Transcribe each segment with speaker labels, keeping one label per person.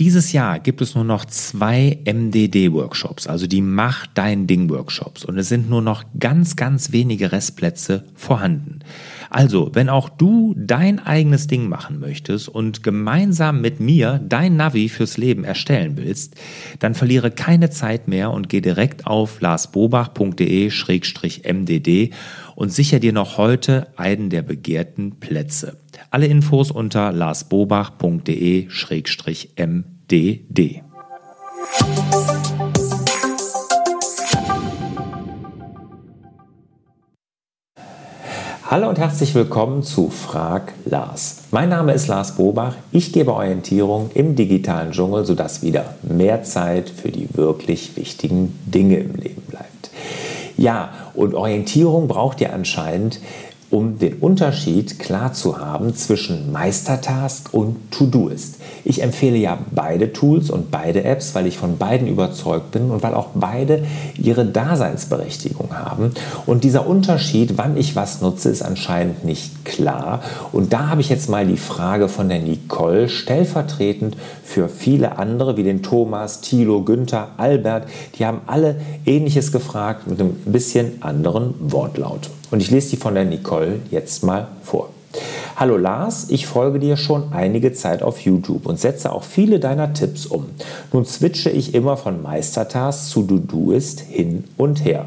Speaker 1: Dieses Jahr gibt es nur noch zwei MDD-Workshops, also die Mach dein Ding-Workshops. Und es sind nur noch ganz, ganz wenige Restplätze vorhanden. Also, wenn auch du dein eigenes Ding machen möchtest und gemeinsam mit mir dein Navi fürs Leben erstellen willst, dann verliere keine Zeit mehr und geh direkt auf larsbobach.de-mdd und sicher dir noch heute einen der begehrten Plätze. Alle Infos unter larsbobach.de-mdd. Hallo und herzlich willkommen zu Frag Lars. Mein Name ist Lars Bobach. Ich gebe Orientierung im digitalen Dschungel, sodass wieder mehr Zeit für die wirklich wichtigen Dinge im Leben bleibt. Ja, und Orientierung braucht ihr anscheinend um den Unterschied klar zu haben zwischen Meistertask und To-Doist. Ich empfehle ja beide Tools und beide Apps, weil ich von beiden überzeugt bin und weil auch beide ihre Daseinsberechtigung haben. Und dieser Unterschied, wann ich was nutze, ist anscheinend nicht klar. Und da habe ich jetzt mal die Frage von der Nicole stellvertretend für viele andere, wie den Thomas, Thilo, Günther, Albert. Die haben alle Ähnliches gefragt mit einem bisschen anderen Wortlaut. Und ich lese die von der Nicole jetzt mal vor. Hallo Lars, ich folge dir schon einige Zeit auf YouTube und setze auch viele deiner Tipps um. Nun switche ich immer von Meistertask zu Dodoist hin und her.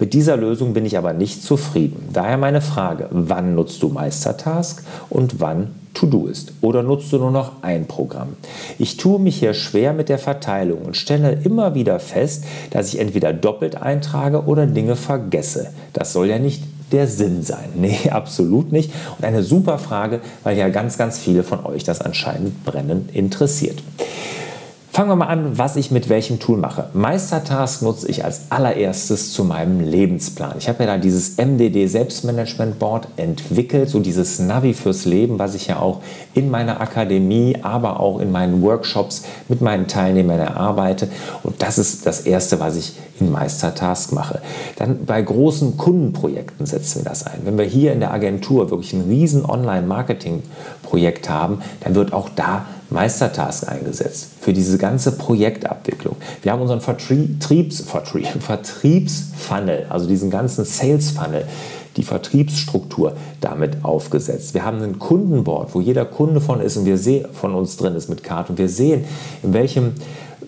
Speaker 1: Mit dieser Lösung bin ich aber nicht zufrieden. Daher meine Frage, wann nutzt du Meistertask und wann To-Do ist? Oder nutzt du nur noch ein Programm? Ich tue mich hier schwer mit der Verteilung und stelle immer wieder fest, dass ich entweder doppelt eintrage oder Dinge vergesse. Das soll ja nicht der Sinn sein? Nee, absolut nicht. Und eine super Frage, weil ja ganz, ganz viele von euch das anscheinend brennend interessiert. Fangen wir mal an, was ich mit welchem Tool mache. Meistertask nutze ich als allererstes zu meinem Lebensplan. Ich habe ja da dieses MDD Selbstmanagement Board entwickelt, so dieses Navi fürs Leben, was ich ja auch in meiner Akademie, aber auch in meinen Workshops mit meinen Teilnehmern erarbeite. Und das ist das Erste, was ich in Meistertask mache. Dann bei großen Kundenprojekten setzen wir das ein. Wenn wir hier in der Agentur wirklich ein riesen Online-Marketing-Projekt haben, dann wird auch da Meistertask eingesetzt für diese ganze Projektabwicklung. Wir haben unseren Vertriebs, Vertrieb, Vertriebsfunnel, also diesen ganzen Sales-Funnel, die Vertriebsstruktur damit aufgesetzt. Wir haben ein Kundenboard, wo jeder Kunde von ist und wir sehen, von uns drin ist mit Karte und wir sehen, in welchem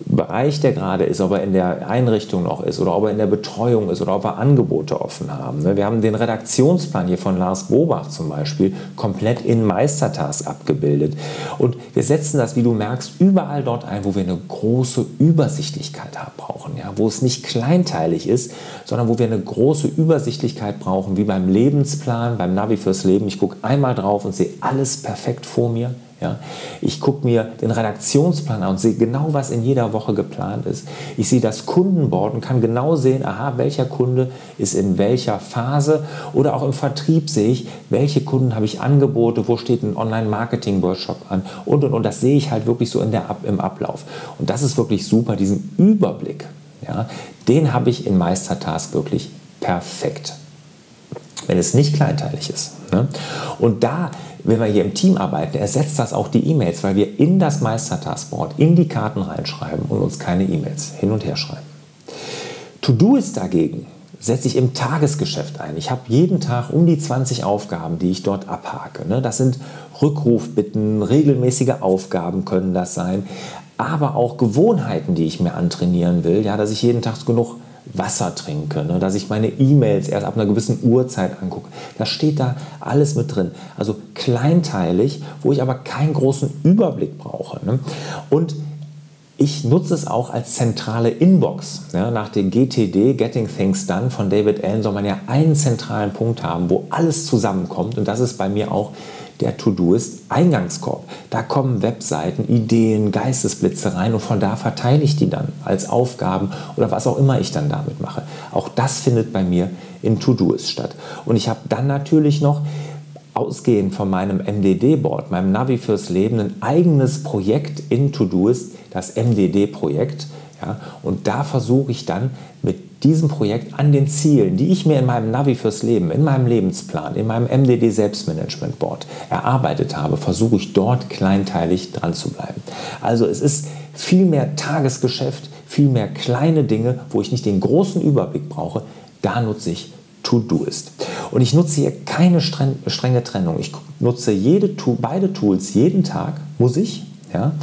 Speaker 1: Bereich der gerade ist, ob er in der Einrichtung noch ist oder ob er in der Betreuung ist oder ob wir Angebote offen haben. Ne? Wir haben den Redaktionsplan hier von Lars Bobach zum Beispiel komplett in Meistertask abgebildet. Und wir setzen das, wie du merkst, überall dort ein, wo wir eine große Übersichtlichkeit haben, brauchen. Ja? Wo es nicht kleinteilig ist, sondern wo wir eine große Übersichtlichkeit brauchen, wie beim Lebensplan, beim Navi fürs Leben. Ich gucke einmal drauf und sehe alles perfekt vor mir. Ja, ich gucke mir den Redaktionsplan an und sehe genau, was in jeder Woche geplant ist. Ich sehe das Kundenboard und kann genau sehen, aha, welcher Kunde ist in welcher Phase. Oder auch im Vertrieb sehe ich, welche Kunden habe ich Angebote, wo steht ein Online-Marketing-Workshop an und und und. Das sehe ich halt wirklich so in der, im Ablauf. Und das ist wirklich super, diesen Überblick. Ja, den habe ich in Meistertask wirklich perfekt wenn es nicht kleinteilig ist. Ne? Und da wenn wir hier im Team arbeiten, ersetzt das auch die E-Mails, weil wir in das Meistertaskboard, in die Karten reinschreiben und uns keine E-Mails hin und her schreiben. To-Do ist dagegen, setze ich im Tagesgeschäft ein. Ich habe jeden Tag um die 20 Aufgaben, die ich dort abhake. Ne? Das sind Rückrufbitten, regelmäßige Aufgaben können das sein, aber auch Gewohnheiten, die ich mir antrainieren will, ja, dass ich jeden Tag genug Wasser trinke, ne? dass ich meine E-Mails erst ab einer gewissen Uhrzeit angucke. Das steht da alles mit drin. Also kleinteilig, wo ich aber keinen großen Überblick brauche. Ne? Und ich nutze es auch als zentrale Inbox. Ja, nach dem GTD, Getting Things Done von David Allen, soll man ja einen zentralen Punkt haben, wo alles zusammenkommt. Und das ist bei mir auch der To-Do ist Eingangskorb. Da kommen Webseiten, Ideen, Geistesblitze rein und von da verteile ich die dann als Aufgaben oder was auch immer ich dann damit mache. Auch das findet bei mir in To-Doist statt. Und ich habe dann natürlich noch ausgehend von meinem MDD-Board, meinem Navi fürs Leben, ein eigenes Projekt in To-Doist, das MDD-Projekt. Ja, und da versuche ich dann mit diesem Projekt an den Zielen, die ich mir in meinem Navi fürs Leben, in meinem Lebensplan, in meinem MDD Selbstmanagement Board erarbeitet habe, versuche ich dort kleinteilig dran zu bleiben. Also es ist viel mehr Tagesgeschäft, viel mehr kleine Dinge, wo ich nicht den großen Überblick brauche. Da nutze ich To-Doist. Und ich nutze hier keine strenge Trennung. Ich nutze jede, beide Tools jeden Tag, muss ich. Ja?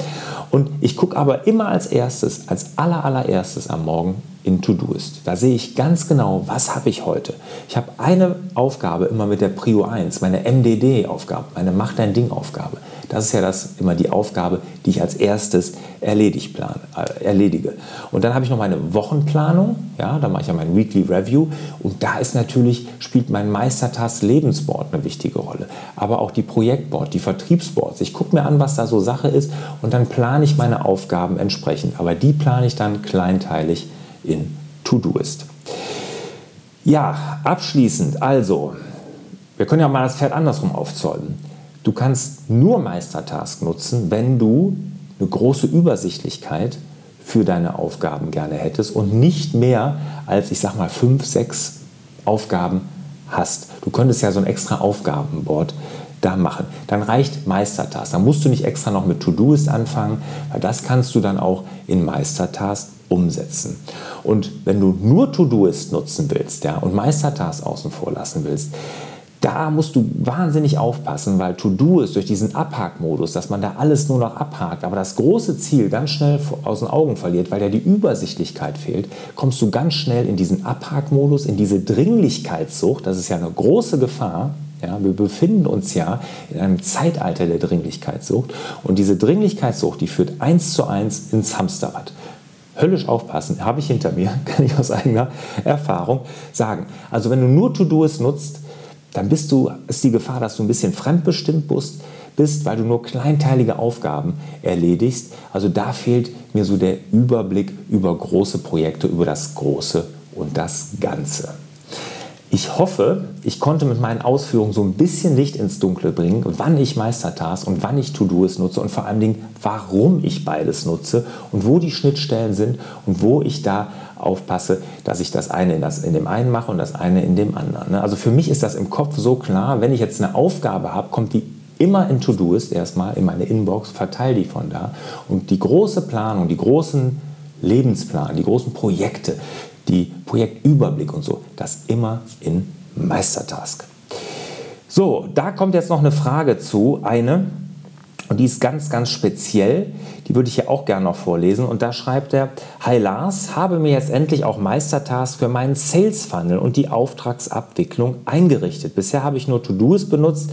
Speaker 1: Und ich gucke aber immer als erstes, als aller, allererstes am Morgen in To-Doist. Da sehe ich ganz genau, was habe ich heute. Ich habe eine Aufgabe immer mit der Prio 1, meine MDD-Aufgabe, meine Mach dein Ding-Aufgabe. Das ist ja das, immer die Aufgabe, die ich als erstes erledigt plan, äh, erledige. Und dann habe ich noch meine Wochenplanung, ja, da mache ich ja mein Weekly Review und da ist natürlich, spielt mein Meistertask Lebensboard eine wichtige Rolle. Aber auch die Projektboard, die Vertriebsboards. Ich gucke mir an, was da so Sache ist und dann plane ich meine Aufgaben entsprechend. Aber die plane ich dann kleinteilig in To-Doist. Ja, abschließend, also, wir können ja mal das Pferd andersrum aufzäumen. Du kannst nur Meistertask nutzen, wenn du eine große Übersichtlichkeit für deine Aufgaben gerne hättest und nicht mehr als, ich sag mal, fünf, sechs Aufgaben hast. Du könntest ja so ein extra Aufgabenboard da machen. Dann reicht Meistertask. Dann musst du nicht extra noch mit To-Doist anfangen, weil das kannst du dann auch in Meistertask umsetzen. Und wenn du nur To-Doist nutzen willst ja, und Meistertask außen vor lassen willst, da musst du wahnsinnig aufpassen, weil To-Do ist durch diesen Abhakmodus, dass man da alles nur noch abhakt, aber das große Ziel ganz schnell aus den Augen verliert, weil ja die Übersichtlichkeit fehlt, kommst du ganz schnell in diesen Abhakmodus, in diese Dringlichkeitssucht. Das ist ja eine große Gefahr. Ja, wir befinden uns ja in einem Zeitalter der Dringlichkeitssucht und diese Dringlichkeitssucht, die führt eins zu eins ins Hamsterrad höllisch aufpassen, habe ich hinter mir, kann ich aus eigener Erfahrung sagen. Also wenn du nur To-Do's nutzt, dann bist du, ist die Gefahr, dass du ein bisschen fremdbestimmt bist, bist, weil du nur kleinteilige Aufgaben erledigst. Also da fehlt mir so der Überblick über große Projekte, über das Große und das Ganze. Ich hoffe, ich konnte mit meinen Ausführungen so ein bisschen Licht ins Dunkle bringen, wann ich Meistertask und wann ich To-Do's nutze und vor allen Dingen, warum ich beides nutze und wo die Schnittstellen sind und wo ich da aufpasse, dass ich das eine in, das, in dem einen mache und das eine in dem anderen. Ne? Also für mich ist das im Kopf so klar, wenn ich jetzt eine Aufgabe habe, kommt die immer in To-Doist erstmal in meine Inbox, verteile die von da und die große Planung, die großen Lebensplan, die großen Projekte, die Projektüberblick und so, das immer in Meistertask. So, da kommt jetzt noch eine Frage zu, eine, und die ist ganz, ganz speziell. Die würde ich hier auch gerne noch vorlesen. Und da schreibt er: Hi Lars, habe mir jetzt endlich auch Meistertask für meinen Sales Funnel und die Auftragsabwicklung eingerichtet. Bisher habe ich nur To-Dos benutzt.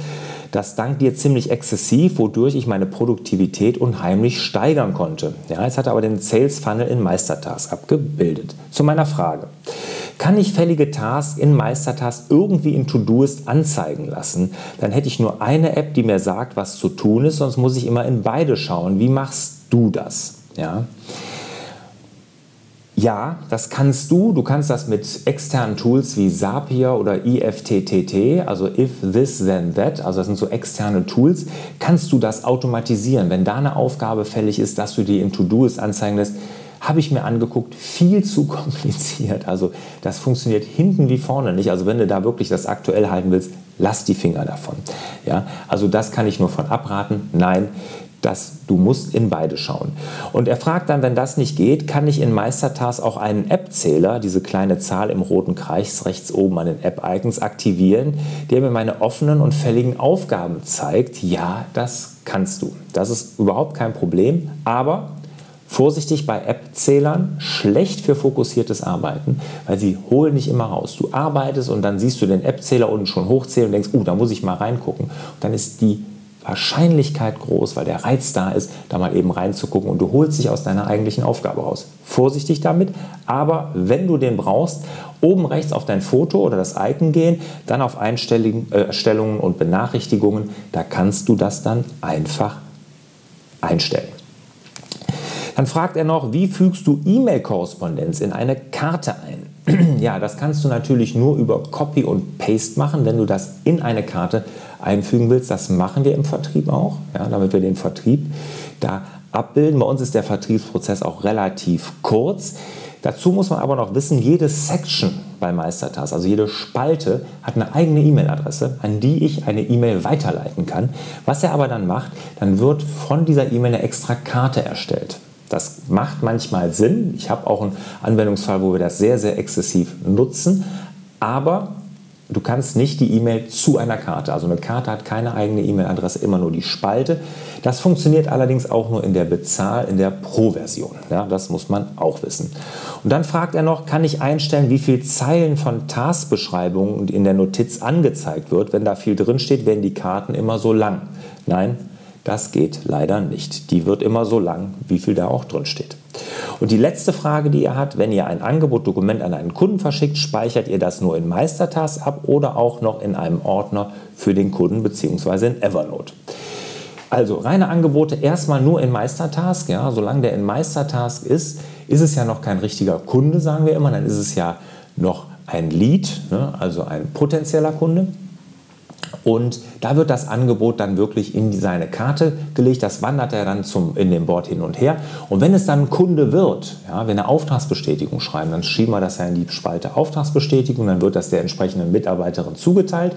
Speaker 1: Das dank dir ziemlich exzessiv, wodurch ich meine Produktivität unheimlich steigern konnte. Ja, jetzt hat er aber den Sales Funnel in Meistertask abgebildet. Zu meiner Frage. Kann ich fällige Tasks in Meistertask irgendwie in To-Doist anzeigen lassen? Dann hätte ich nur eine App, die mir sagt, was zu tun ist, sonst muss ich immer in beide schauen. Wie machst du das? Ja. Ja, das kannst du. Du kannst das mit externen Tools wie Zapier oder IFTTT, also If This Then That, also das sind so externe Tools, kannst du das automatisieren. Wenn da eine Aufgabe fällig ist, dass du die in To-Doist anzeigen lässt, habe ich mir angeguckt, viel zu kompliziert. Also das funktioniert hinten wie vorne nicht. Also wenn du da wirklich das aktuell halten willst, lass die Finger davon. Ja, also das kann ich nur von abraten. Nein, das, du musst in beide schauen. Und er fragt dann, wenn das nicht geht, kann ich in Meistertask auch einen App-Zähler, diese kleine Zahl im roten Kreis rechts oben an den App-Icons, aktivieren, der mir meine offenen und fälligen Aufgaben zeigt. Ja, das kannst du. Das ist überhaupt kein Problem, aber Vorsichtig bei App-Zählern, schlecht für fokussiertes Arbeiten, weil sie holen nicht immer raus. Du arbeitest und dann siehst du den App-Zähler unten schon hochzählen und denkst, oh, da muss ich mal reingucken. Und dann ist die Wahrscheinlichkeit groß, weil der Reiz da ist, da mal eben reinzugucken und du holst dich aus deiner eigentlichen Aufgabe raus. Vorsichtig damit, aber wenn du den brauchst, oben rechts auf dein Foto oder das Icon gehen, dann auf Einstellungen äh, und Benachrichtigungen, da kannst du das dann einfach einstellen. Dann fragt er noch, wie fügst du E-Mail-Korrespondenz in eine Karte ein? ja, das kannst du natürlich nur über Copy und Paste machen, wenn du das in eine Karte einfügen willst. Das machen wir im Vertrieb auch, ja, damit wir den Vertrieb da abbilden. Bei uns ist der Vertriebsprozess auch relativ kurz. Dazu muss man aber noch wissen, jede Section bei Meistertask, also jede Spalte, hat eine eigene E-Mail-Adresse, an die ich eine E-Mail weiterleiten kann. Was er aber dann macht, dann wird von dieser E-Mail eine extra Karte erstellt. Das macht manchmal Sinn. Ich habe auch einen Anwendungsfall, wo wir das sehr, sehr exzessiv nutzen. Aber du kannst nicht die E-Mail zu einer Karte. Also eine Karte hat keine eigene E-Mail-Adresse, immer nur die Spalte. Das funktioniert allerdings auch nur in der Bezahl, in der Pro-Version. Ja, das muss man auch wissen. Und dann fragt er noch, kann ich einstellen, wie viele Zeilen von Taskbeschreibungen in der Notiz angezeigt wird? Wenn da viel drin steht, werden die Karten immer so lang. Nein, das geht leider nicht. Die wird immer so lang, wie viel da auch drin steht. Und die letzte Frage, die ihr habt, wenn ihr ein Angebot-Dokument an einen Kunden verschickt, speichert ihr das nur in Meistertask ab oder auch noch in einem Ordner für den Kunden bzw. in Evernote. Also reine Angebote erstmal nur in Meistertask. Ja, solange der in Meistertask ist, ist es ja noch kein richtiger Kunde, sagen wir immer. Dann ist es ja noch ein Lead, ne, also ein potenzieller Kunde. Und da wird das Angebot dann wirklich in seine Karte gelegt. Das wandert er dann zum, in dem Board hin und her. Und wenn es dann ein Kunde wird, ja, wenn er Auftragsbestätigung schreiben, dann schieben wir das ja in die Spalte Auftragsbestätigung. Dann wird das der entsprechenden Mitarbeiterin zugeteilt.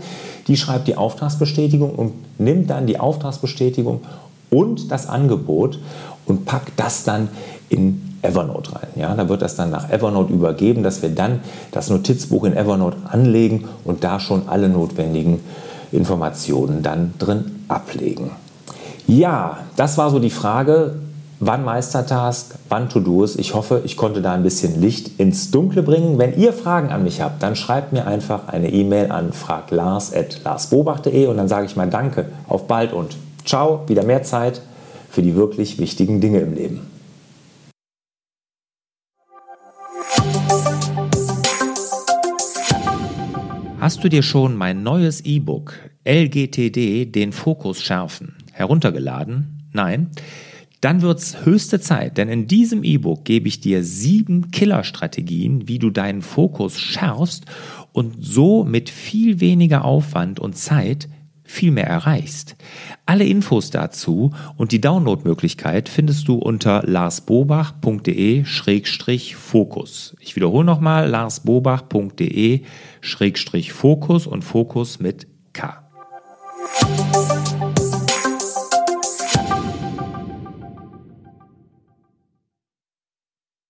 Speaker 1: Die schreibt die Auftragsbestätigung und nimmt dann die Auftragsbestätigung und das Angebot und packt das dann in Evernote rein. Ja, da wird das dann nach Evernote übergeben, dass wir dann das Notizbuch in Evernote anlegen und da schon alle notwendigen Informationen dann drin ablegen. Ja, das war so die Frage, wann Meistertask, wann To-Dos. Ich hoffe, ich konnte da ein bisschen Licht ins Dunkle bringen. Wenn ihr Fragen an mich habt, dann schreibt mir einfach eine E-Mail an fraglars.larsbobach.de und dann sage ich mal Danke, auf bald und ciao, wieder mehr Zeit für die wirklich wichtigen Dinge im Leben. Hast du dir schon mein neues E-Book LGTD den Fokus schärfen heruntergeladen? Nein? Dann wird's höchste Zeit, denn in diesem E-Book gebe ich dir sieben Killerstrategien, wie du deinen Fokus schärfst und so mit viel weniger Aufwand und Zeit viel mehr erreichst. Alle Infos dazu und die Downloadmöglichkeit findest du unter larsbobach.de-fokus. Ich wiederhole nochmal larsbobach.de-fokus und Fokus mit K.